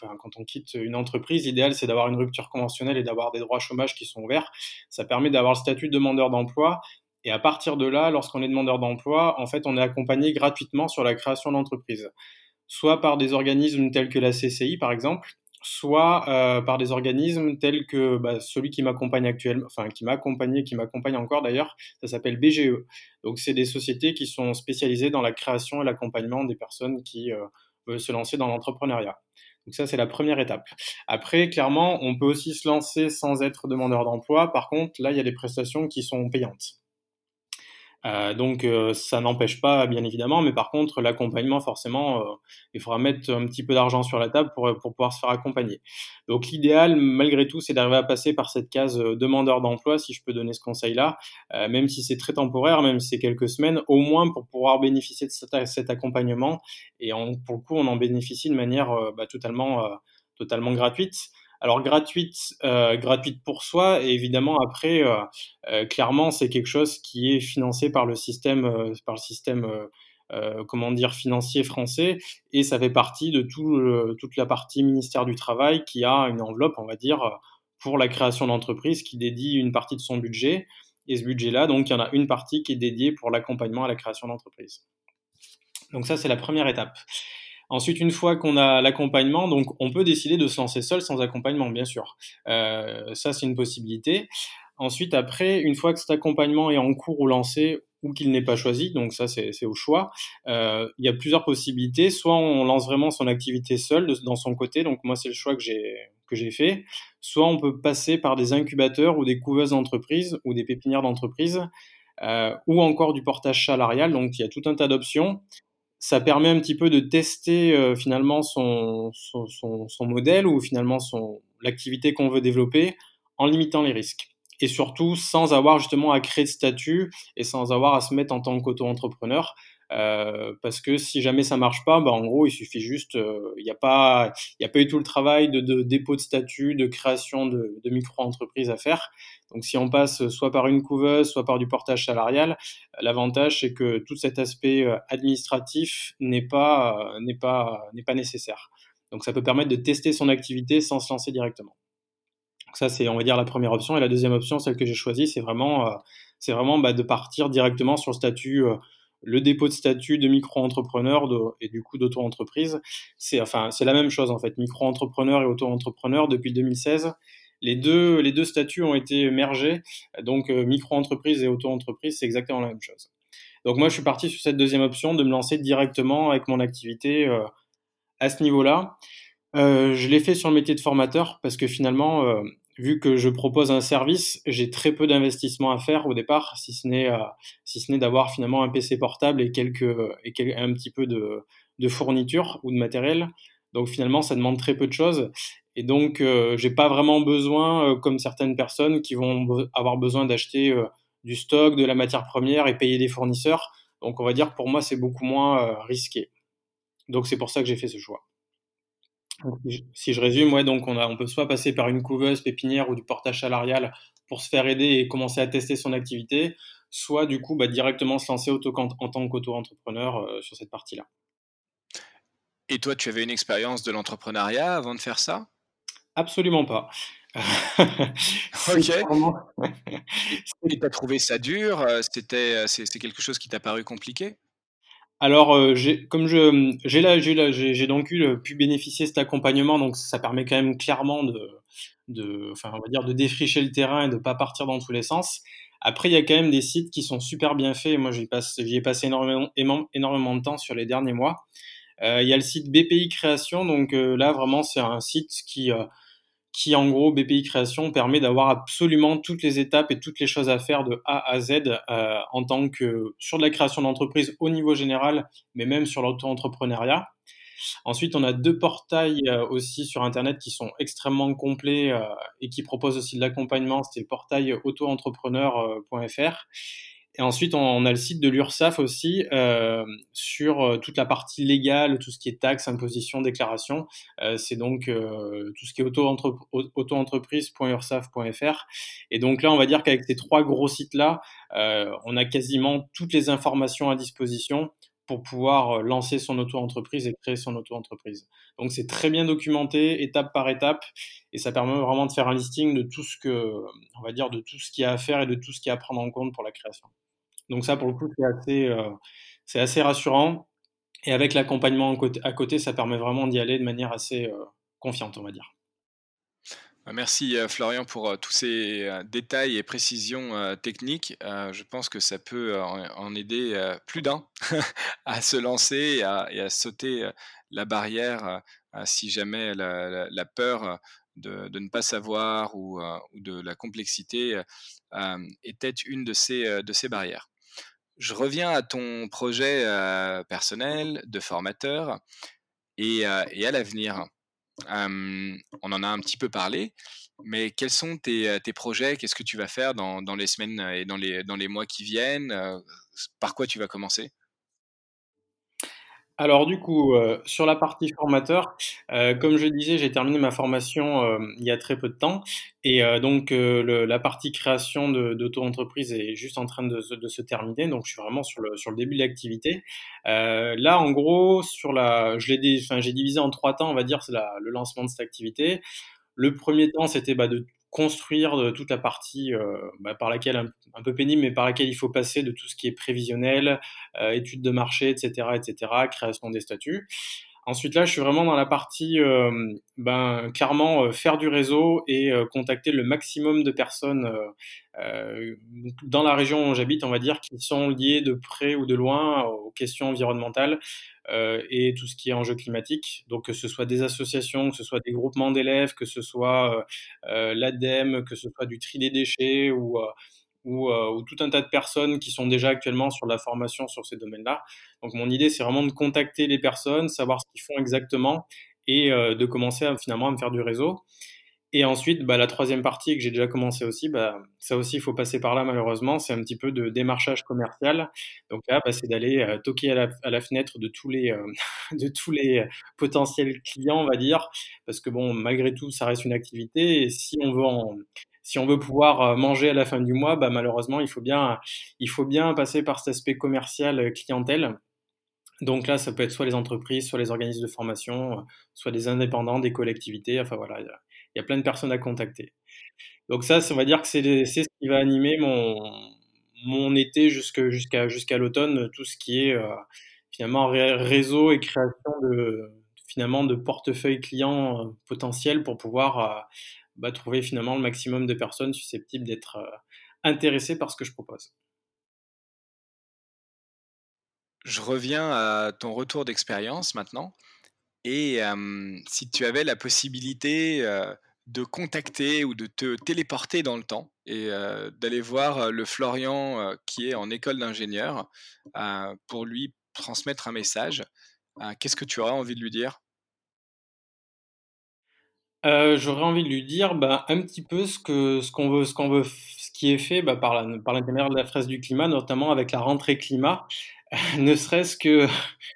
quand on quitte une entreprise, l'idéal c'est d'avoir une rupture conventionnelle et d'avoir des droits chômage qui sont ouverts. Ça permet d'avoir le statut de demandeur d'emploi. Et à partir de là, lorsqu'on est demandeur d'emploi, en fait, on est accompagné gratuitement sur la création d'entreprise soit par des organismes tels que la CCI par exemple, soit euh, par des organismes tels que bah, celui qui m'accompagne actuellement, enfin qui m'a accompagné, qui m'accompagne encore d'ailleurs, ça s'appelle BGE. Donc c'est des sociétés qui sont spécialisées dans la création et l'accompagnement des personnes qui euh, veulent se lancer dans l'entrepreneuriat. Donc ça c'est la première étape. Après clairement on peut aussi se lancer sans être demandeur d'emploi. Par contre là il y a des prestations qui sont payantes. Euh, donc euh, ça n'empêche pas, bien évidemment, mais par contre l'accompagnement, forcément, euh, il faudra mettre un petit peu d'argent sur la table pour, pour pouvoir se faire accompagner. Donc l'idéal, malgré tout, c'est d'arriver à passer par cette case demandeur d'emploi, si je peux donner ce conseil-là, même si c'est très temporaire, même si c'est quelques semaines, au moins pour pouvoir bénéficier de cet, accompagnement. Et pour le coup, on en bénéficie de manière bah, totalement, totalement gratuite. Alors gratuite, euh, gratuite pour soi, et évidemment après, euh, euh, clairement, c'est quelque chose qui est financé par le système, par le système, comment dire, financier français, et ça fait partie de tout, toute la partie ministère du travail qui a une enveloppe, on va dire, pour la création d'entreprise, qui dédie une partie de son budget. Et ce budget-là, donc, il y en a une partie qui est dédiée pour l'accompagnement à la création d'entreprise. Donc ça, c'est la première étape. Ensuite, une fois qu'on a l'accompagnement, on peut décider de se lancer seul sans accompagnement, bien sûr. Euh, ça, c'est une possibilité. Ensuite, après, une fois que cet accompagnement est en cours ou lancé, ou qu'il n'est pas choisi, donc ça c'est au choix, euh, il y a plusieurs possibilités. Soit on lance vraiment son activité seul dans son côté, donc moi c'est le choix que j'ai que j'ai fait. Soit on peut passer par des incubateurs ou des couveuses d'entreprise ou des pépinières d'entreprise, euh, ou encore du portage salarial. Donc il y a tout un tas d'options ça permet un petit peu de tester euh, finalement son, modèle ou finalement son, l'activité qu'on veut développer en limitant les risques. Et surtout sans avoir justement à créer de statut et sans avoir à se mettre en tant qu'auto-entrepreneur. Euh, parce que si jamais ça marche pas, bah en gros, il suffit juste, euh, il n'y a pas, eu tout le travail de, dépôt de statut, de création de, micro-entreprise à faire. Donc, si on passe soit par une couveuse, soit par du portage salarial, l'avantage c'est que tout cet aspect euh, administratif n'est pas, nécessaire. Donc, ça peut permettre de tester son activité sans se lancer directement. Donc ça, c'est, on va dire, la première option. Et la deuxième option, celle que j'ai choisie, c'est vraiment, c'est vraiment bah, de partir directement sur le statut le dépôt de statut de micro-entrepreneur et du coup d'auto-entreprise, c'est enfin la même chose en fait. Micro-entrepreneur et auto-entrepreneur depuis 2016, les deux les deux statuts ont été mergés, donc euh, micro-entreprise et auto-entreprise c'est exactement la même chose. Donc moi, je suis parti sur cette deuxième option de me lancer directement avec mon activité à ce niveau-là. je l'ai fait sur le métier de formateur parce que finalement, vu que je propose un service, j'ai très peu d'investissement à faire au départ, si ce n'est n'est d'avoir finalement un PC portable et quelques et un petit peu de, de fourniture ou de matériel. Donc finalement, ça demande très peu de choses. Et donc, euh, j'ai pas vraiment besoin, euh, comme certaines personnes qui vont avoir besoin d'acheter euh, du stock, de la matière première et payer des fournisseurs. Donc, on va dire pour moi, c'est beaucoup moins euh, risqué. Donc, c'est pour ça que j'ai fait ce choix. Si je résume, ouais, donc on, a, on peut soit passer par une couveuse pépinière ou du portage salarial pour se faire aider et commencer à tester son activité, soit du coup bah, directement se lancer auto en tant qu'auto-entrepreneur sur cette partie-là. Et toi, tu avais une expérience de l'entrepreneuriat avant de faire ça? Absolument pas. *laughs* ok. Et tu as trouvé ça dur? Euh, C'était, euh, c'est, quelque chose qui t'a paru compliqué? Alors, euh, comme j'ai, là, j'ai, j'ai, donc eu, pu bénéficier de cet accompagnement, donc ça permet quand même clairement de, de, enfin, de défricher le terrain et de pas partir dans tous les sens. Après, il y a quand même des sites qui sont super bien faits. Moi, j'y, ai passé énormément, de temps sur les derniers mois. Euh, il y a le site BPI Création, donc euh, là vraiment c'est un site qui euh, qui en gros BPI Création permet d'avoir absolument toutes les étapes et toutes les choses à faire de A à Z en tant que sur de la création d'entreprise au niveau général, mais même sur l'auto-entrepreneuriat. Ensuite, on a deux portails aussi sur Internet qui sont extrêmement complets et qui proposent aussi de l'accompagnement. C'est le portail auto-entrepreneur.fr et ensuite, on, a le site de l'URSSAF aussi euh, sur euh, toute la partie légale, tout ce qui est taxes, imposition, déclaration. Euh, c'est donc euh, tout ce qui est auto-entreprise.ursaf.fr. Et donc là, on va dire qu'avec ces trois gros sites-là, euh, on a quasiment toutes les informations à disposition pour pouvoir lancer son auto-entreprise et créer son auto-entreprise. Donc c'est très bien documenté, étape par étape, et ça permet vraiment de faire un listing de tout ce que, on va dire, de tout ce qu'il y a à faire et de tout ce qu'il y a à prendre en compte pour la création. Donc ça, pour le coup, c'est assez, euh, rassurant. Et avec l'accompagnement à côté, ça permet vraiment d'y aller de manière assez euh, confiante, on va dire. Bah, merci euh, Florian pour tous ces détails et précisions techniques. Je pense que ça peut en aider plus d'un *laughs* à se lancer et à, sauter la barrière si jamais la, peur de, ne pas savoir ou, de la complexité était une de ces barrières. Je reviens à ton projet personnel de formateur et, à l'avenir. on en a un petit peu parlé, mais quels sont tes, projets? Qu'est-ce que tu vas faire dans, les semaines et dans les, dans les mois qui viennent? Par quoi tu vas commencer? Alors du coup, euh, sur la partie formateur, euh, comme je disais, j'ai terminé ma formation euh, il y a très peu de temps, et donc la partie création d'auto-entreprise est juste en train de, se terminer, donc je suis vraiment sur le, début de l'activité. là, en gros, sur la, j'ai divisé en trois temps, on va dire, c'est le lancement de cette activité. Le premier temps, c'était bah, de construire de toute la partie euh, bah, par laquelle un, peu pénible, mais par laquelle il faut passer de tout ce qui est prévisionnel, euh, études de marché, etc., etc., création des statuts. Ensuite, là, je suis vraiment dans la partie, euh, ben, clairement, euh, faire du réseau et euh, contacter le maximum de personnes dans la région où j'habite, on va dire, qui sont liées de près ou de loin aux questions environnementales et tout ce qui est enjeu climatique. Donc, que ce soit des associations, que ce soit des groupements d'élèves, que ce soit l'ADEME, que ce soit du tri des déchets ou euh, ou, tout un tas de personnes qui sont déjà actuellement sur la formation sur ces domaines-là. Donc mon idée, c'est vraiment de contacter les personnes, savoir ce qu'ils font exactement et euh, de commencer finalement à me faire du réseau. Et ensuite, bah, la troisième partie que j'ai déjà commencé aussi, bah, ça aussi, il faut passer par là malheureusement, c'est un petit peu de démarchage commercial. Donc là, bah, c'est d'aller euh, toquer à la, fenêtre de tous les, *laughs* de tous les potentiels clients, on va dire, parce que bon, malgré tout, ça reste une activité. Et si on veut en, si on veut pouvoir euh, manger à la fin du mois, bah, malheureusement, il faut bien, passer par cet aspect commercial euh, clientèle. Donc là, ça peut être soit les entreprises, soit les organismes de formation, euh, soit des indépendants, des collectivités. Enfin voilà, il y, a, plein de personnes à contacter. Donc ça, on va dire que c'est ce qui va animer mon, été jusqu'à l'automne, tout ce qui est finalement réseau et création de finalement de portefeuille clients potentiels pour pouvoir bah, trouver finalement le maximum de personnes susceptibles d'être euh, intéressées par ce que je propose. je reviens à ton retour d'expérience maintenant et si tu avais la possibilité, de contacter ou de te téléporter dans le temps et d'aller voir, le Florian, qui est en école d'ingénieur, pour lui transmettre un message, qu'est-ce que tu aurais envie de lui dire? Heu, j'aurais envie de lui dire, bah, un petit peu ce que ce qu'on veut ce qu'on veut ce qui est fait, bah, par la par l'intermédiaire de la fresque du climat, notamment avec la rentrée climat. *laughs* Ne serait-ce qu'une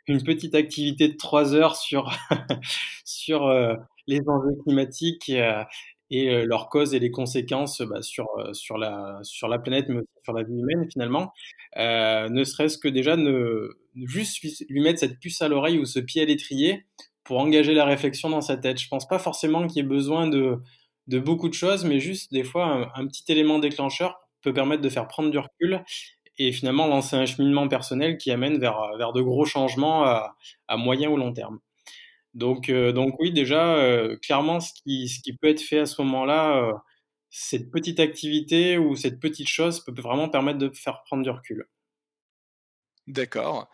*laughs* petite activité de 3 heures sur *laughs* sur, heu, les enjeux climatiques et heu et leurs causes et les conséquences, bah, sur, sur la sur la planète, mais aussi sur la vie humaine finalement. Heu, ne serait-ce que déjà ne juste lui mettre cette puce à l'oreille ou ce pied à l'étrier pour engager la réflexion dans sa tête. Je pense pas forcément qu'il y ait besoin de beaucoup de choses, mais juste des fois un petit élément déclencheur peut permettre de faire prendre du recul et finalement lancer un cheminement personnel qui amène vers, de gros changements à moyen ou long terme. Donc donc oui déjà, heu, clairement ce qui peut être fait à ce moment-là, heu, cette petite activité ou cette petite chose peut vraiment permettre de faire prendre du recul. D'accord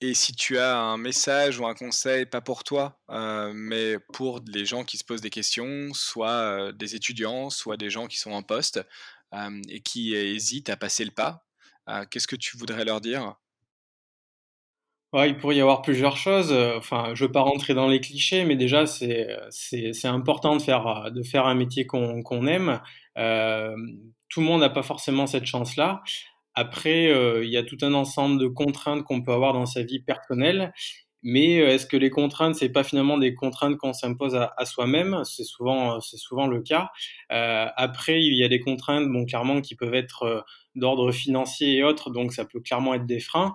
et si tu as un message ou un conseil, pas pour toi, heu, mais pour les gens qui se posent des questions, soit, heu, des étudiants, soit des gens qui sont en poste, hem et qui hésitent à passer le pas, qu'est-ce que tu voudrais leur dire? Il pourrait y avoir plusieurs choses, enfin, je veux pas rentrer dans les clichés, mais déjà c'est, important de faire, un métier qu'on aime. Tout le monde n'a pas forcément cette chance-là. Après, heu, il y a tout un ensemble de contraintes qu'on peut avoir dans sa vie personnelle, mais, heu, est-ce que les contraintes, c'est pas finalement des contraintes qu'on s'impose à soi-même? C'est souvent, heu, c'est souvent le cas. Après, il y a des contraintes, bon, clairement, qui peuvent être, d'ordre financier et autres, donc ça peut clairement être des freins.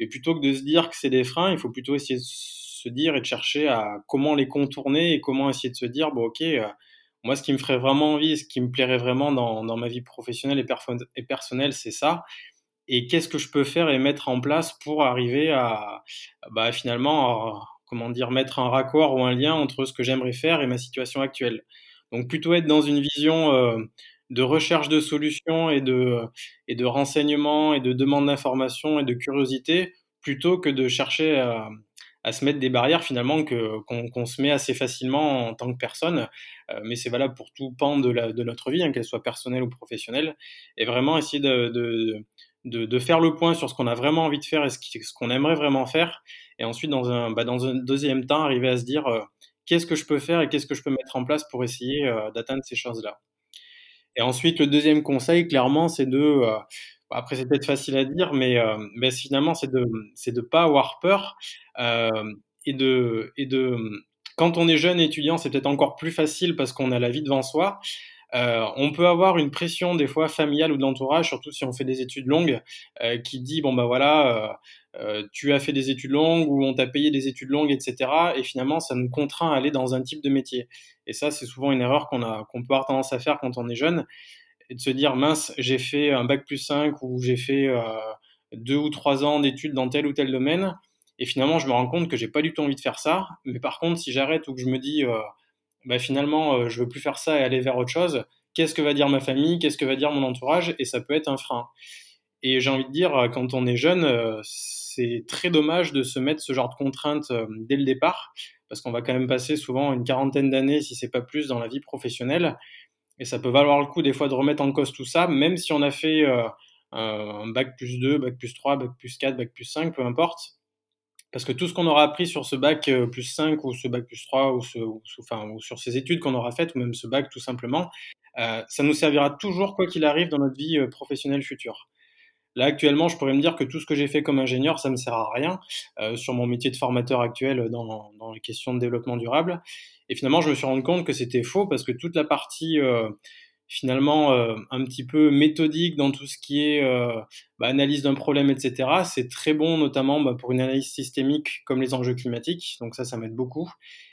Et plutôt que de se dire que c'est des freins, il faut plutôt essayer de se dire et de chercher à comment les contourner et comment essayer de se dire: «Bon OK, moi ce qui me ferait vraiment envie ce qui me plairait vraiment dans ma vie professionnelle et personnelle, c'est ça et qu'est-ce que je peux faire et mettre en place pour arriver à, bah, finalement, comment dire? Mettre un raccord ou un lien entre ce que j'aimerais faire et ma situation actuelle. Donc plutôt être dans une vision, heu, de recherche de solutions et de et de renseignements et de demande d'informations et de curiosité, plutôt que de chercher à à se mettre des barrières finalement que qu'on se met assez facilement en tant que personne. Heu, mais c'est valable pour tout pan de la de notre vie, hein, qu'elle soit personnelle ou professionnelle et vraiment essayer de de de, faire le point sur ce qu'on a vraiment envie de faire et ce qu'on aimerait vraiment faire. Et ensuite, dans un, bah, dans un deuxième temps, arriver à se dire euh, qu'est-ce que je peux faire et qu'est-ce que je peux mettre en place pour essayer euh, d'atteindre ces choses-là. Et ensuite, le deuxième conseil, clairement, c'est de, euh, après c'est peut-être facile à dire, mais, euh, finalement, c'est de de pas avoir peur euh, et de quand on est jeune étudiant, c'est peut-être encore plus facile parce qu'on a la vie devant soi. Euh, on peut avoir une pression des fois familiale ou de l'entourage, surtout si on fait des études longues, qui dit bon bah voilà, tu as fait des études longues ou on t'a payé des études longues, etc. Et finalement, ça nous contraint à aller dans un type de métier. Et ça, c'est souvent une erreur qu'on peut avoir tendance à faire quand on est jeune, et de se dire mince, j'ai fait un bac plus 5 ou j'ai fait euh, deux ou trois ans d'études dans tel ou tel domaine. Et finalement, je me rends compte que j'ai pas du tout envie de faire ça. Mais par contre, si j'arrête ou que je me dis euh, bah, finalement, euh, je veux plus faire ça et aller vers autre chose. Qu'est-ce que va dire ma famille Qu'est-ce que va dire mon entourage? Et ça peut être un frein. Et j'ai envie de dire, euh, quand on est jeune, c'est très dommage de se mettre ce genre de contraintes dès le départ, parce qu'on va quand même passer souvent une quarantaine d'années, si c'est pas plus, dans la vie professionnelle. Et ça peut valoir le coup des fois de remettre en cause tout ça, même si on a fait euh, un bac plus 2, bac plus 3, bac plus 4, bac plus 5, peu importe parce que tout ce qu'on aura appris sur ce bac euh, plus 5 ou ce bac plus 3 ou, sur ces études qu'on aura faites ou même ce bac tout simplement, euh, ça nous servira toujours quoi qu'il arrive dans notre vie professionnelle future. Là actuellement, je pourrais me dire que tout ce que j'ai fait comme ingénieur, ça me sert à rien sur mon métier de formateur actuel dans les questions de développement durable. Et finalement, je me suis rendu compte que c'était faux parce que toute la partie euh, finalement euh, un petit peu méthodique dans tout ce qui est euh, bah, analyse d'un problème, etc. C'est très bon, notamment bah, pour une analyse systémique comme les enjeux climatiques. Donc ça, ça m'aide beaucoup.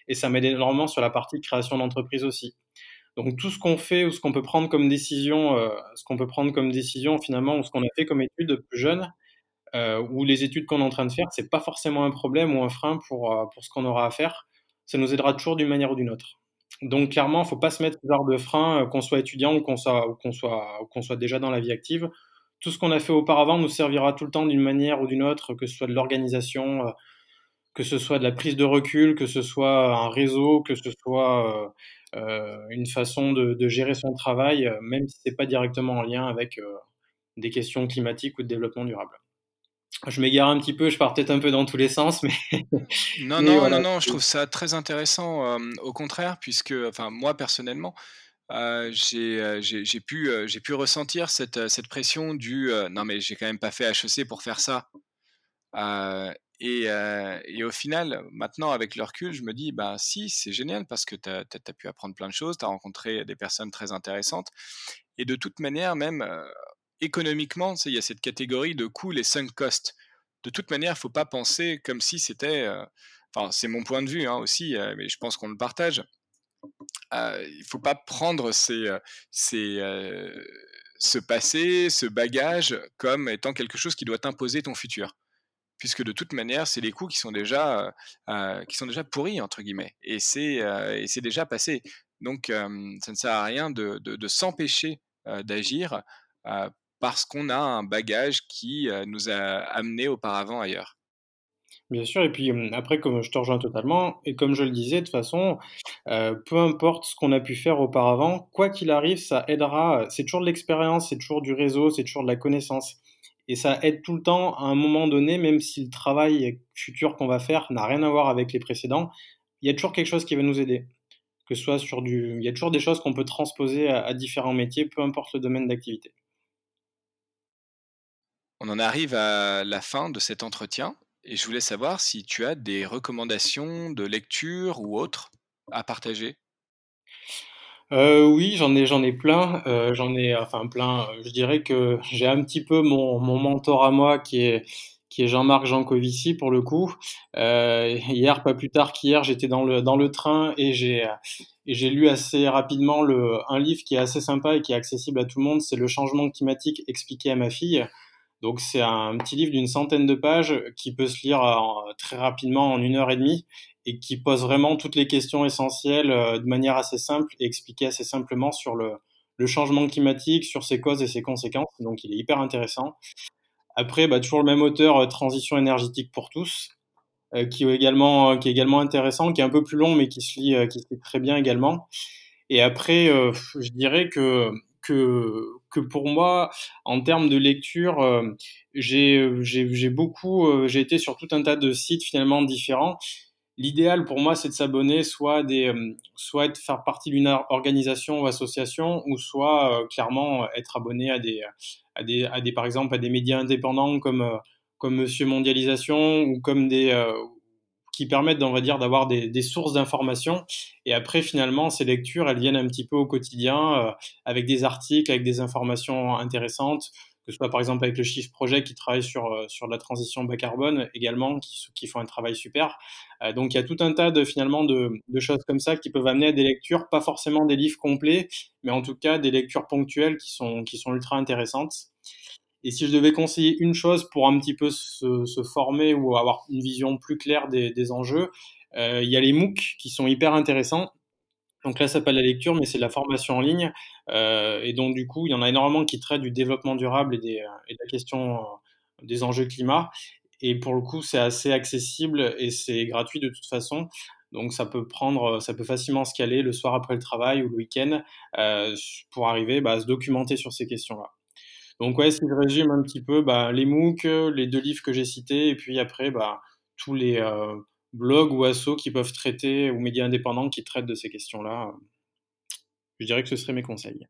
Et ça m'aide énormément sur la partie création d'entreprise aussi. Donc tout ce qu'on fait ou ce qu'on peut prendre comme décision, ce qu'on peut prendre comme décision finalement, ou ce qu'on a fait comme étude plus jeune, ou les études qu'on est en train de faire, c'est pas forcément un problème ou un frein pour ce qu'on aura à faire. Ça nous aidera toujours d'une manière ou d'une autre. Donc clairement, faut pas se mettre ce genre de frein, euh, qu'on soit étudiant ou qu'on soit, ou qu'on soit, qu'on soit déjà dans la vie active. tout ce qu'on a fait auparavant nous servira tout le temps d'une manière ou d'une autre, que ce soit de l'organisation, que ce soit de la prise de recul, que ce soit un réseau, que ce soit une façon de, gérer son travail, même si c'est pas directement en lien avec des questions climatiques ou de développement durable. Je m'égare un petit peu, je pars peut-être un peu dans tous les sens, mais *laughs* non, *laughs* non, non, non, je trouve ça très intéressant. au contraire, puisque, enfin, moi personnellement, j'ai pu, j'ai pu ressentir cette, cette pression du non mais j'ai quand même pas fait HEC pour faire ça. Et, et, au final, maintenant, avec le recul, je me dis, bah si, c'est génial parce que tu as, pu apprendre plein de choses, tu as rencontré des personnes très intéressantes. Et de toute manière, même économiquement, il y a cette catégorie de coûts, les sunk costs. De toute manière, il ne faut pas penser comme si c'était... Enfin, c'est mon point de vue hein, aussi, mais je pense qu'on le partage. il ne faut pas prendre ce passé, ce bagage, comme étant quelque chose qui doit t'imposer ton futur puisque de toute manière, c'est les coûts qui sont déjà, qui sont déjà pourris, entre guillemets, et c'est, déjà passé. Donc, ça ne sert à rien de, s'empêcher d'agir parce qu'on a un bagage qui nous a amenés auparavant ailleurs. Bien sûr, et puis après, comme je te rejoins totalement, et comme je le disais, de toute façon, peu importe ce qu'on a pu faire auparavant, quoi qu'il arrive, ça aidera. C'est toujours de l'expérience, c'est toujours du réseau, c'est toujours de la connaissance. Et ça aide tout le temps à un moment donné, même si le travail futur qu'on va faire n'a rien à voir avec les précédents, il y a toujours quelque chose qui va nous aider. Que ce soit sur du. Il y a toujours des choses qu'on peut transposer à, différents métiers, peu importe le domaine d'activité. On en arrive à la fin de cet entretien et je voulais savoir si tu as des recommandations de lecture ou autres à partager. Euh, oui, j'en ai, j'en ai plein. Euh, j'en ai, enfin plein. Je dirais que *laughs* j'ai un petit peu mon, mon mentor à moi qui est qui est Jean-Marc Jancovici pour le coup. Euh, hier, pas plus tard qu'hier, j'étais dans le dans le train et j'ai j'ai lu assez rapidement le un livre qui est assez sympa et qui est accessible à tout le monde. C'est Le changement climatique expliqué à ma fille. Donc c'est un petit livre d'une centaine de pages qui peut se lire très rapidement en une heure et demie et qui pose vraiment toutes les questions essentielles euh, de manière assez simple et expliqué assez simplement sur le, changement climatique, sur ses causes et ses conséquences. Donc il est hyper intéressant. Après, bah, toujours le même auteur, euh, Transition énergétique pour tous, euh, qui, est également, intéressant, qui est un peu plus long mais qui se lit très bien également. Et après, je dirais que que, pour moi, en termes de lecture, j'ai beaucoup, j'ai été sur tout un tas de sites finalement différents. L'idéal pour moi, c'est de s'abonner soit des, euh, soit de faire partie d'une organisation ou association, ou soit euh, clairement être abonné à des, à des, à des, par exemple, à des médias indépendants comme, euh, comme Monsieur Mondialisation ou comme des, qui permettent, dire, d'avoir des, des, sources d'informations. Et après, finalement, ces lectures, elles viennent un petit peu au quotidien avec des articles, avec des informations intéressantes que ce soit par exemple avec le Shift Project qui travaille sur, euh, sur la transition bas carbone également, qui, font un travail super. Euh, donc il y a tout un tas de finalement de, choses comme ça qui peuvent amener à des lectures, pas forcément des livres complets, mais en tout cas des lectures ponctuelles qui sont, qui sont ultra intéressantes. Et si je devais conseiller une chose pour un petit peu se, former ou avoir une vision plus claire des, enjeux, euh, il y a les MOOC qui sont hyper intéressants. Donc là, ça pas la lecture, mais c'est de la formation en ligne. Euh, et donc, du coup, il y en a énormément qui traitent du développement durable et, des, euh, de la question des enjeux climat. Et pour le coup, c'est assez accessible et c'est gratuit de toute façon. Donc, ça peut prendre, ça peut facilement se caler le soir après le travail ou le week-end pour arriver bah, à se documenter sur ces questions-là. Donc, ouais, si je résume un petit peu, bah, les MOOC, les deux livres que j'ai cités, et puis après, bah, tous les euh, blogs ou assos qui peuvent traiter, ou médias indépendants qui traitent de ces questions-là. Je dirais que ce serait mes conseils.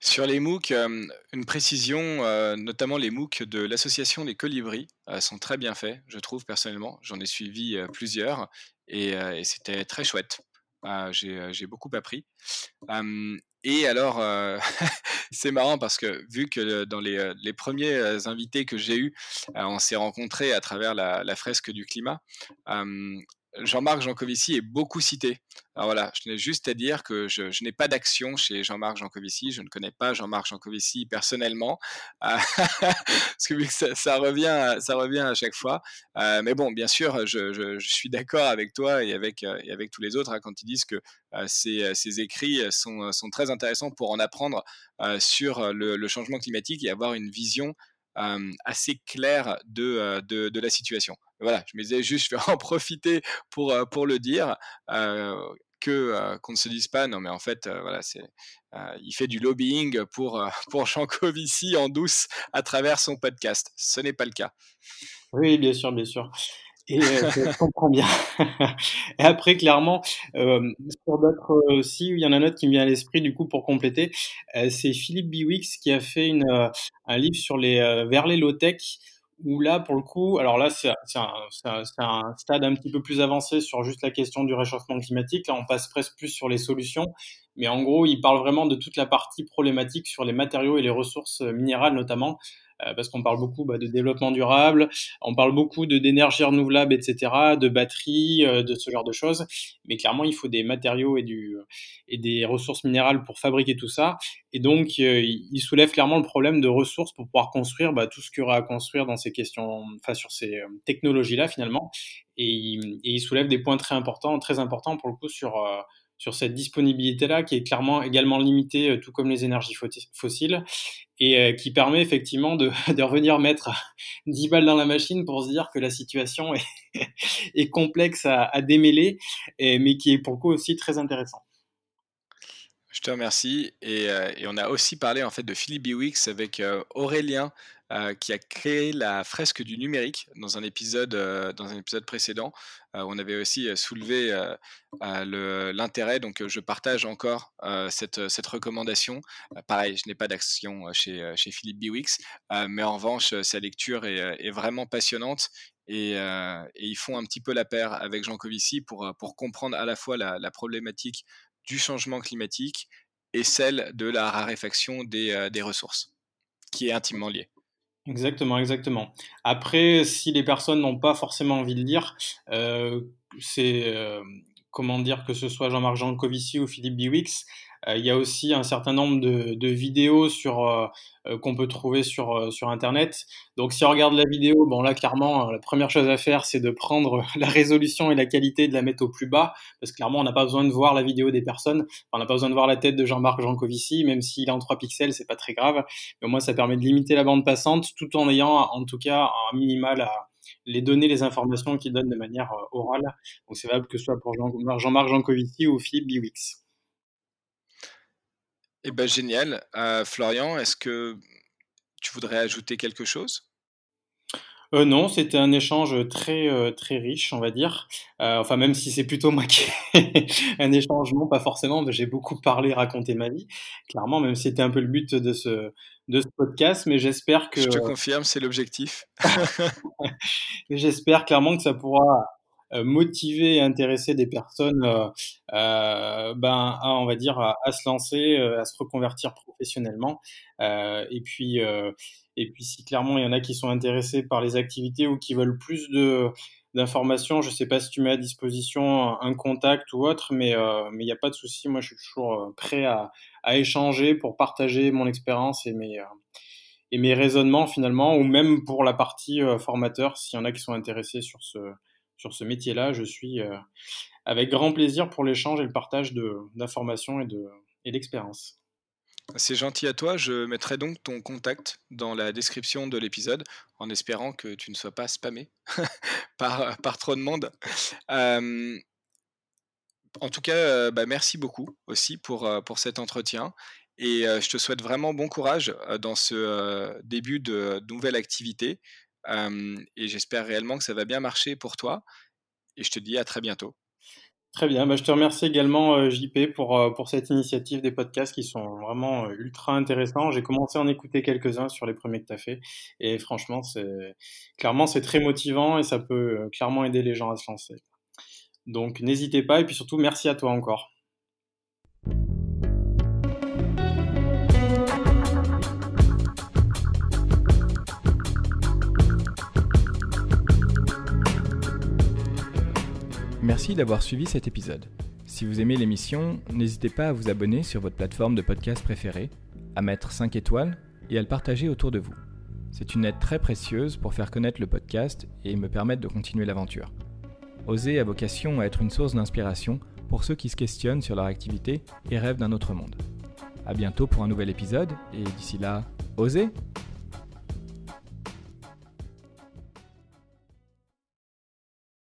Sur les MOOC, euh, une précision, euh, notamment les MOOC de l'association des Colibris euh, sont très bien faits, je trouve personnellement. J'en ai suivi plusieurs et, c'était très chouette. J'ai beaucoup appris. et alors, *laughs* c'est marrant parce que vu que dans les, premiers invités que j'ai eus, on s'est rencontrés à travers la, fresque du climat, Jean-Marc Jancovici est beaucoup cité. Alors voilà, je n'ai juste à dire que je, n'ai pas d'action chez Jean-Marc Jancovici. Je ne connais pas Jean-Marc Jancovici personnellement, *laughs* parce que ça, revient, ça revient à chaque fois. Euh, mais bon, bien sûr, je, suis d'accord avec toi et avec, avec tous les autres hein, quand ils disent que euh, ces, écrits sont, très intéressants pour en apprendre euh, sur le, changement climatique et avoir une vision assez claire de, la situation. Voilà, je me disais juste, je vais en *laughs* profiter pour, pour le dire. que qu'on ne se dise pas non mais en fait voilà c'est il fait du lobbying pour *laughs* pour Jean Covici en douce à travers son podcast ce n'est pas le cas oui bien sûr bien sûr et euh, je *laughs* comprends bien. et après, clairement, euh, sur d'autres aussi, il y en a un autre qui me vient à l'esprit, du coup, pour compléter. Euh, c'est Philippe Biwix qui a fait une, euh, un livre sur les euh, vers les low-tech, où là, pour le coup, alors là, c'est un, un, un, stade un petit peu plus avancé sur juste la question du réchauffement climatique. Là, on passe presque plus sur les solutions. Mais en gros, il parle vraiment de toute la partie problématique sur les matériaux et les ressources minérales, notamment. Euh, parce qu'on parle beaucoup bah, de développement durable, on parle beaucoup d'énergie renouvelable, etc., de batteries, euh, de ce genre de choses. Mais clairement, il faut des matériaux et, et des ressources minérales pour fabriquer tout ça. Et donc, euh, il soulève clairement le problème de ressources pour pouvoir construire bah, tout ce qu'il y aura à construire dans ces questions, enfin sur ces technologies-là finalement. Et, il soulève des points très importants, très importants pour le coup sur cette disponibilité-là qui est clairement également limitée, euh, tout comme les énergies fossiles, et euh, qui permet effectivement de, *laughs* revenir mettre *laughs* 10 balles dans la machine pour se dire que la situation est, *laughs* complexe à, démêler, mais qui est pour le coup aussi très intéressant. Je te remercie. Et, euh, on a aussi parlé en fait de Philippe Biwix avec Aurélien euh, qui a créé la fresque du numérique dans un épisode, euh, dans un épisode précédent. Euh, on avait aussi soulevé l'intérêt, donc je partage encore cette, cette, recommandation. pareil, je n'ai pas d'action chez, chez Philippe Biwix, mais en revanche, sa lecture est, est vraiment passionnante et, et, ils font un petit peu la paire avec Jean Covici pour, pour comprendre à la fois la, la, problématique du changement climatique et celle de la raréfaction des, des ressources, qui est intimement liée. Exactement, exactement. Après, si les personnes n'ont pas forcément envie de lire, euh, c'est euh, comment dire que ce soit Jean-Marc Jancovici ou Philippe Biwix, il y a aussi un certain nombre de, vidéos euh, euh, qu'on peut trouver sur sur internet. Donc si on regarde la vidéo, bon là clairement la première chose à faire c'est de prendre *laughs* la résolution et la qualité de la mettre au plus bas parce que clairement on n'a pas besoin de voir la vidéo des personnes, on n'a pas besoin de voir la tête de Jean-Marc Jancovici même s'il est en 3 pixels, c'est pas très grave. Mais au moins ça permet de limiter la bande passante tout en ayant en tout cas un minimal à les données, les informations qu'il donne de manière orale. Donc c'est valable que ce soit pour Jean-Marc Jancovici ou Philippe Biwix. Eh ben, génial. Euh, Florian, est-ce que tu voudrais ajouter quelque chose? Euh, non, c'était un échange très euh, très riche, on va dire. enfin, même si c'est plutôt moi qui *laughs* un échange, non, pas forcément. J'ai beaucoup parlé, raconté ma vie, clairement, même si c'était un peu le but de ce de ce podcast. Mais j'espère que. Je te confirme, c'est l'objectif. *laughs* *laughs* j'espère clairement que ça pourra motiver et intéresser des personnes, euh, euh, ben, à, on va dire, à, se lancer, à se reconvertir professionnellement. et puis, et puis, si clairement il y en a qui sont intéressés par les activités ou qui veulent plus de d'informations, je sais pas si tu mets à disposition un contact ou autre, mais mais il n'y a pas de souci. Moi, je suis toujours prêt à, à échanger pour partager mon expérience et mes et mes raisonnements finalement, ou même pour la partie formateur, s'il y en a qui sont intéressés sur ce, sur ce métier-là, je suis euh, avec grand plaisir pour l'échange et le partage d'informations et d'expériences. C'est gentil à toi. Je mettrai donc ton contact dans la description de l'épisode en espérant que tu ne sois pas spammé *laughs* par, trop de monde. Euh, en tout cas, euh, bah, merci beaucoup aussi pour cet entretien. Et je te souhaite vraiment bon courage dans ce début de nouvelle activité et j'espère réellement que ça va bien marcher pour toi. Et je te dis à très bientôt. Très bien, bah, je te remercie également JP pour, pour cette initiative des podcasts qui sont vraiment ultra intéressants. J'ai commencé à en écouter quelques-uns sur les premiers que tu as fait et franchement, clairement c'est très motivant et ça peut clairement aider les gens à se lancer. Donc n'hésitez pas et puis surtout merci à toi encore. Merci d'avoir suivi cet épisode. Si vous aimez l'émission, n'hésitez pas à vous abonner sur votre plateforme de podcast préférée, à mettre 5 étoiles et à le partager autour de vous. C'est une aide très précieuse pour faire connaître le podcast et me permettre de continuer l'aventure. Oser a vocation à être une source d'inspiration pour ceux qui se questionnent sur leur activité et rêvent d'un autre monde. A bientôt pour un nouvel épisode et d'ici là, osez